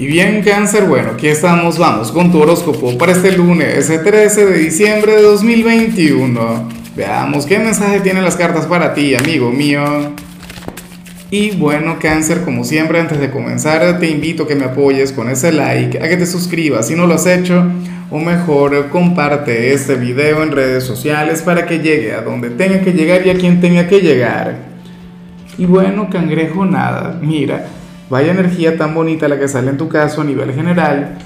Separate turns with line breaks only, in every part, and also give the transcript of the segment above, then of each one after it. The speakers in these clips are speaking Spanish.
Y bien cáncer, bueno, aquí estamos, vamos con tu horóscopo para este lunes, ese 13 de diciembre de 2021. Veamos qué mensaje tienen las cartas para ti, amigo mío. Y bueno, cáncer, como siempre, antes de comenzar, te invito a que me apoyes con ese like, a que te suscribas si no lo has hecho, o mejor, comparte este video en redes sociales para que llegue a donde tenga que llegar y a quien tenga que llegar. Y bueno, cangrejo, nada, mira Vaya energía tan bonita la que sale en tu caso a nivel general.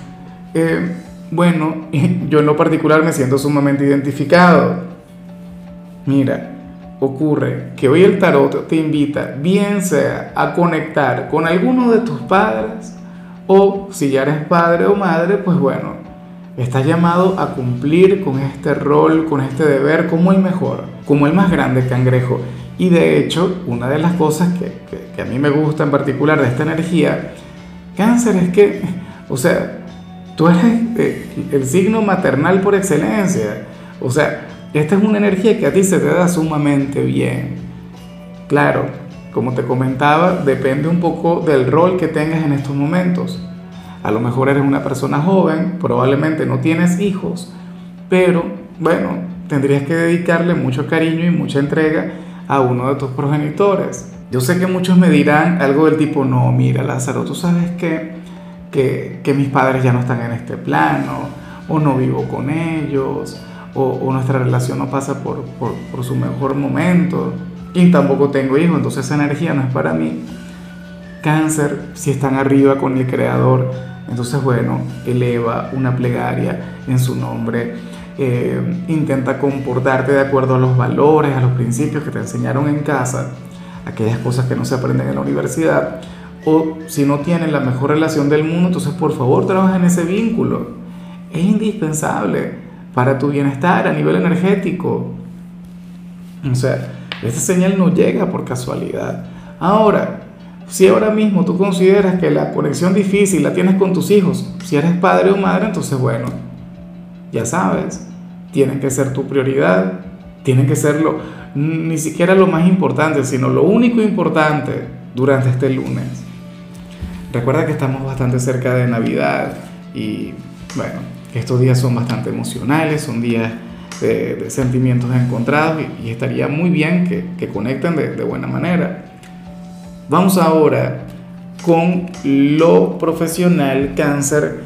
Eh, bueno, yo en lo particular me siento sumamente identificado. Mira, ocurre que hoy el tarot te invita, bien sea a conectar con alguno de tus padres, o si ya eres padre o madre, pues bueno, estás llamado a cumplir con este rol, con este deber como el mejor, como el más grande cangrejo. Y de hecho, una de las cosas que, a mí me gusta en particular de esta energía, cáncer, es que, o sea, tú eres eh, el signo maternal por excelencia. O sea, esta es una energía que a ti se te da sumamente bien. Claro, como te comentaba, depende un poco del rol que tengas en estos momentos. A lo mejor eres una persona joven, probablemente no tienes hijos, pero bueno, tendrías que dedicarle mucho cariño y mucha entrega a uno de tus progenitores. Yo sé que muchos me dirán algo del tipo, no, mira Lázaro, tú sabes que, que, mis padres ya no están en este plano, o no vivo con ellos, o, nuestra relación no pasa por, por, su mejor momento, y tampoco tengo hijos, entonces esa energía no es para mí. Cáncer, si están arriba con el Creador, entonces bueno, eleva una plegaria en su nombre eh, intenta comportarte de acuerdo a los valores, a los principios que te enseñaron en casa, aquellas cosas que no se aprenden en la universidad, o si no tienen la mejor relación del mundo, entonces por favor trabaja en ese vínculo. Es indispensable para tu bienestar a nivel energético. O sea, esta señal no llega por casualidad. Ahora, si ahora mismo tú consideras que la conexión difícil la tienes con tus hijos, si eres padre o madre, entonces bueno, ya sabes, tienen que ser tu prioridad, tienen que ser lo, ni siquiera lo más importante, sino lo único importante durante este lunes. Recuerda que estamos bastante cerca de Navidad y bueno, estos días son bastante emocionales, son días de, sentimientos encontrados y, estaría muy bien que, que conecten de, de buena manera. Vamos ahora con lo profesional cáncer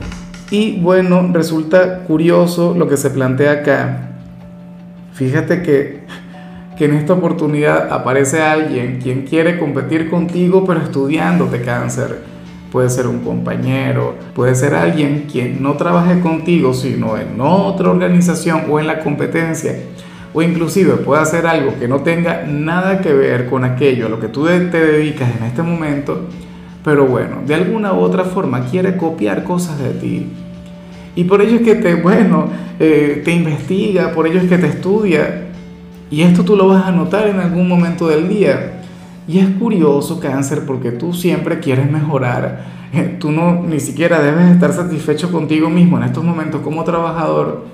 y bueno, resulta curioso lo que se plantea acá. Fíjate que, que en esta oportunidad aparece alguien quien quiere competir contigo pero estudiándote cáncer. Puede ser un compañero, puede ser alguien quien no trabaje contigo sino en otra organización o en la competencia. O inclusive puede hacer algo que no tenga nada que ver con aquello a lo que tú te dedicas en este momento pero bueno, de alguna u otra forma quiere copiar cosas de ti. Y por ello es que te, bueno, eh, te investiga, por ello es que te estudia. Y esto tú lo vas a notar en algún momento del día. Y es curioso, cáncer, porque tú siempre quieres mejorar. Eh, tú no ni siquiera debes estar satisfecho contigo mismo en estos momentos como trabajador,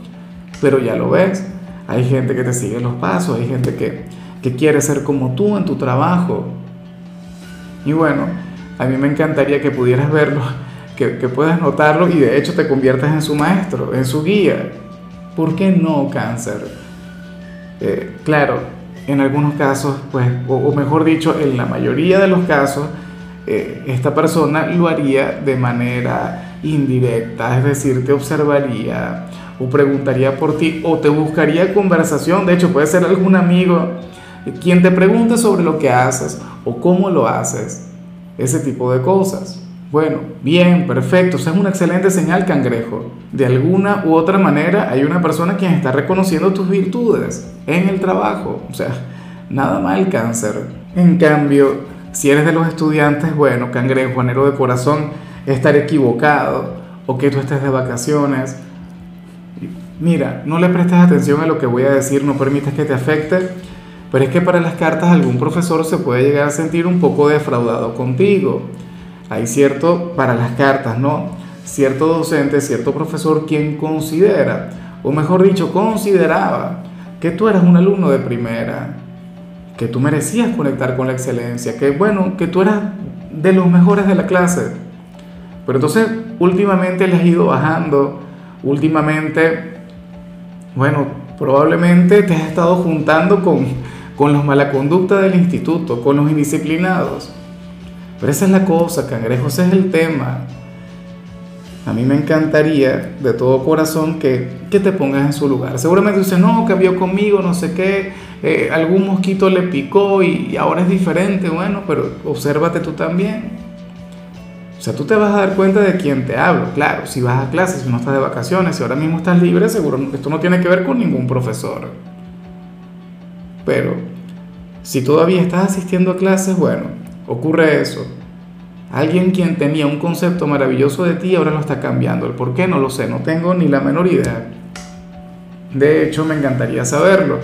pero ya lo ves. Hay gente que te sigue los pasos, hay gente que, que quiere ser como tú en tu trabajo. Y bueno, a mí me encantaría que pudieras verlo, que, puedas notarlo y de hecho te conviertas en su maestro, en su guía. ¿Por qué no cáncer? Eh, claro, en algunos casos, pues, o, mejor dicho, en la mayoría de los casos, eh, esta persona lo haría de manera indirecta, es decir, te observaría o preguntaría por ti o te buscaría conversación, de hecho puede ser algún amigo quien te pregunte sobre lo que haces o cómo lo haces ese tipo de cosas. Bueno, bien, perfecto, esa es una excelente señal, cangrejo. De alguna u otra manera hay una persona quien está reconociendo tus virtudes en el trabajo. O sea, nada mal cáncer. En cambio, si eres de los estudiantes, bueno, cangrejo, anero de corazón, estar equivocado o que tú estés de vacaciones. Mira, no le prestes atención a lo que voy a decir, no permitas que te afecte pero es que para las cartas algún profesor se puede llegar a sentir un poco defraudado contigo. Hay cierto, para las cartas, ¿no? Cierto docente, cierto profesor quien considera, o mejor dicho, consideraba que tú eras un alumno de primera, que tú merecías conectar con la excelencia, que bueno, que tú eras de los mejores de la clase. Pero entonces últimamente le has ido bajando, últimamente, bueno, probablemente te has estado juntando con, con los mala conducta del instituto, con los indisciplinados. Pero esa es la cosa, cangrejo, ese es el tema. A mí me encantaría de todo corazón que, que te pongas en su lugar. Seguramente dices, no, cambió conmigo, no sé qué, eh, algún mosquito le picó y, y ahora es diferente. Bueno, pero obsérvate tú también. O sea, tú te vas a dar cuenta de quién te hablo. Claro, si vas a clases, si no estás de vacaciones, si ahora mismo estás libre, seguro esto no tiene que ver con ningún profesor. Pero si todavía estás asistiendo a clases, bueno, ocurre eso. Alguien quien tenía un concepto maravilloso de ti ahora lo está cambiando. ¿El por qué? No lo sé, no tengo ni la menor idea. De hecho, me encantaría saberlo.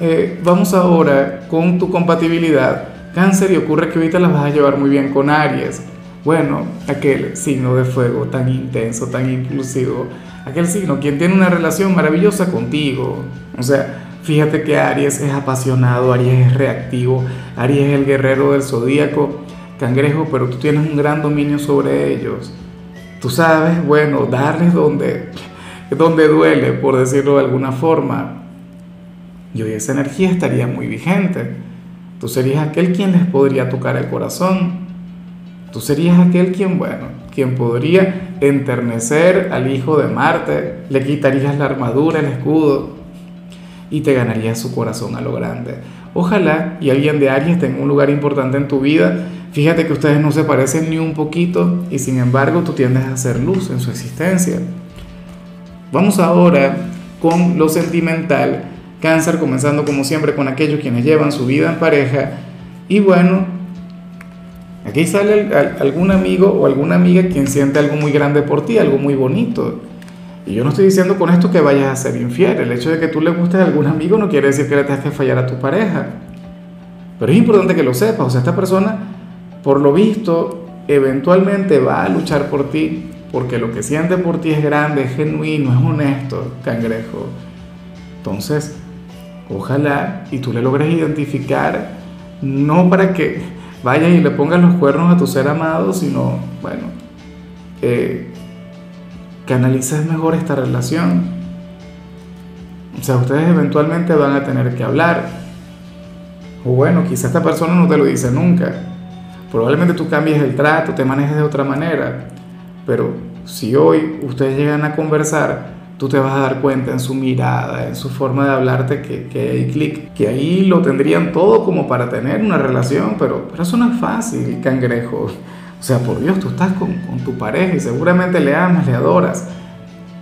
Eh, vamos ahora con tu compatibilidad. Cáncer y ocurre que ahorita las vas a llevar muy bien con Aries. Bueno, aquel signo de fuego tan intenso, tan impulsivo. Aquel signo quien tiene una relación maravillosa contigo. O sea, fíjate que Aries es apasionado, Aries es reactivo, Aries es el guerrero del zodíaco cangrejo, pero tú tienes un gran dominio sobre ellos. Tú sabes, bueno, darles donde, donde duele, por decirlo de alguna forma. Y hoy esa energía estaría muy vigente. Tú serías aquel quien les podría tocar el corazón. Tú serías aquel quien, bueno, quien podría enternecer al hijo de Marte, le quitarías la armadura, el escudo y te ganarías su corazón a lo grande. Ojalá y alguien de Aries tenga un lugar importante en tu vida Fíjate que ustedes no se parecen ni un poquito y sin embargo tú tiendes a hacer luz en su existencia. Vamos ahora con lo sentimental. Cáncer comenzando como siempre con aquellos quienes llevan su vida en pareja. Y bueno, aquí sale algún amigo o alguna amiga quien siente algo muy grande por ti, algo muy bonito. Y yo no estoy diciendo con esto que vayas a ser infiel. El hecho de que tú le gustes a algún amigo no quiere decir que le tengas que fallar a tu pareja. Pero es importante que lo sepas. O sea, esta persona por lo visto, eventualmente va a luchar por ti, porque lo que siente por ti es grande, es genuino, es honesto, cangrejo. Entonces, ojalá y tú le logres identificar, no para que vayas y le pongas los cuernos a tu ser amado, sino, bueno, eh, que analices mejor esta relación. O sea, ustedes eventualmente van a tener que hablar. O bueno, quizá esta persona no te lo dice nunca Probablemente tú cambies el trato, te manejes de otra manera, pero si hoy ustedes llegan a conversar, tú te vas a dar cuenta en su mirada, en su forma de hablarte que, que hay clic, que ahí lo tendrían todo como para tener una relación, pero, pero eso no fácil, cangrejo. O sea, por Dios, tú estás con, con tu pareja y seguramente le amas, le adoras.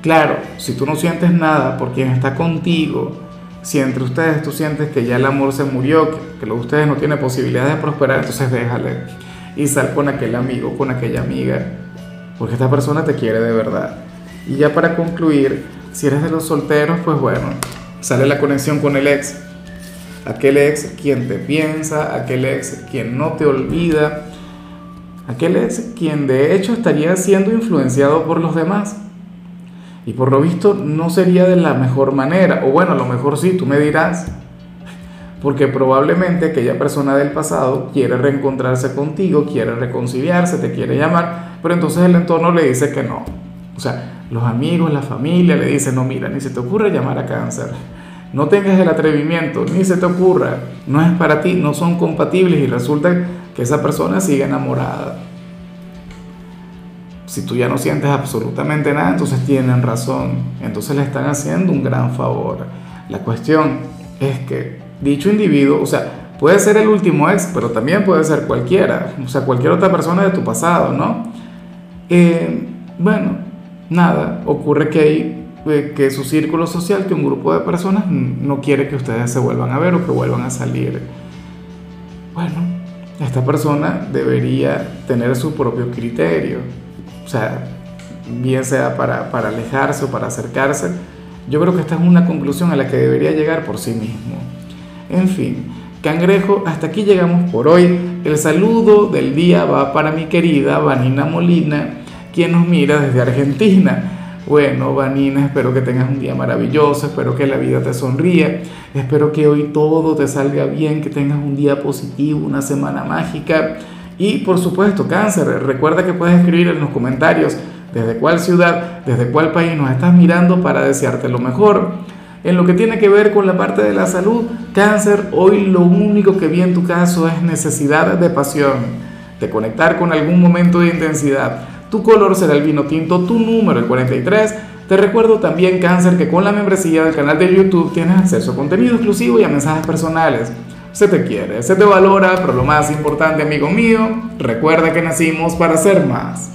Claro, si tú no sientes nada por quien está contigo, si entre ustedes tú sientes que ya el amor se murió, que, que lo de ustedes no tiene posibilidad de prosperar, entonces déjale y sal con aquel amigo, con aquella amiga, porque esta persona te quiere de verdad. Y ya para concluir, si eres de los solteros, pues bueno, sale la conexión con el ex. Aquel ex quien te piensa, aquel ex quien no te olvida, aquel ex quien de hecho estaría siendo influenciado por los demás. Y por lo visto no sería de la mejor manera, o bueno, a lo mejor sí, tú me dirás, porque probablemente aquella persona del pasado quiere reencontrarse contigo, quiere reconciliarse, te quiere llamar, pero entonces el entorno le dice que no. O sea, los amigos, la familia le dicen, no, mira, ni se te ocurra llamar a cáncer, no tengas el atrevimiento, ni se te ocurra, no es para ti, no son compatibles y resulta que esa persona sigue enamorada si tú ya no sientes absolutamente nada, entonces tienen razón. Entonces le están haciendo un gran favor. La cuestión es que dicho individuo, o sea, puede ser el último ex, pero también puede ser cualquiera, o sea, cualquier otra persona de tu pasado, ¿no? Eh, bueno, nada, ocurre que hay eh, que su círculo social, que un grupo de personas no quiere que ustedes se vuelvan a ver o que vuelvan a salir. Bueno, esta persona debería tener su propio criterio o sea, bien sea para, para alejarse o para acercarse, yo creo que esta es una conclusión a la que debería llegar por sí mismo. En fin, cangrejo, hasta aquí llegamos por hoy. El saludo del día va para mi querida Vanina Molina, quien nos mira desde Argentina. Bueno, Vanina, espero que tengas un día maravilloso, espero que la vida te sonríe, espero que hoy todo te salga bien, que tengas un día positivo, una semana mágica Y por supuesto, cáncer, recuerda que puedes escribir en los comentarios desde cuál ciudad, desde cuál país nos estás mirando para desearte lo mejor. En lo que tiene que ver con la parte de la salud, cáncer, hoy lo único que vi en tu caso es necesidad de pasión, de conectar con algún momento de intensidad. Tu color será el vino tinto, tu número el 43. Te recuerdo también, cáncer, que con la membresía del canal de YouTube tienes acceso a contenido exclusivo y a mensajes personales. Se te quiere, se te valora, pero lo más importante, amigo mío, recuerda que nacimos para ser más.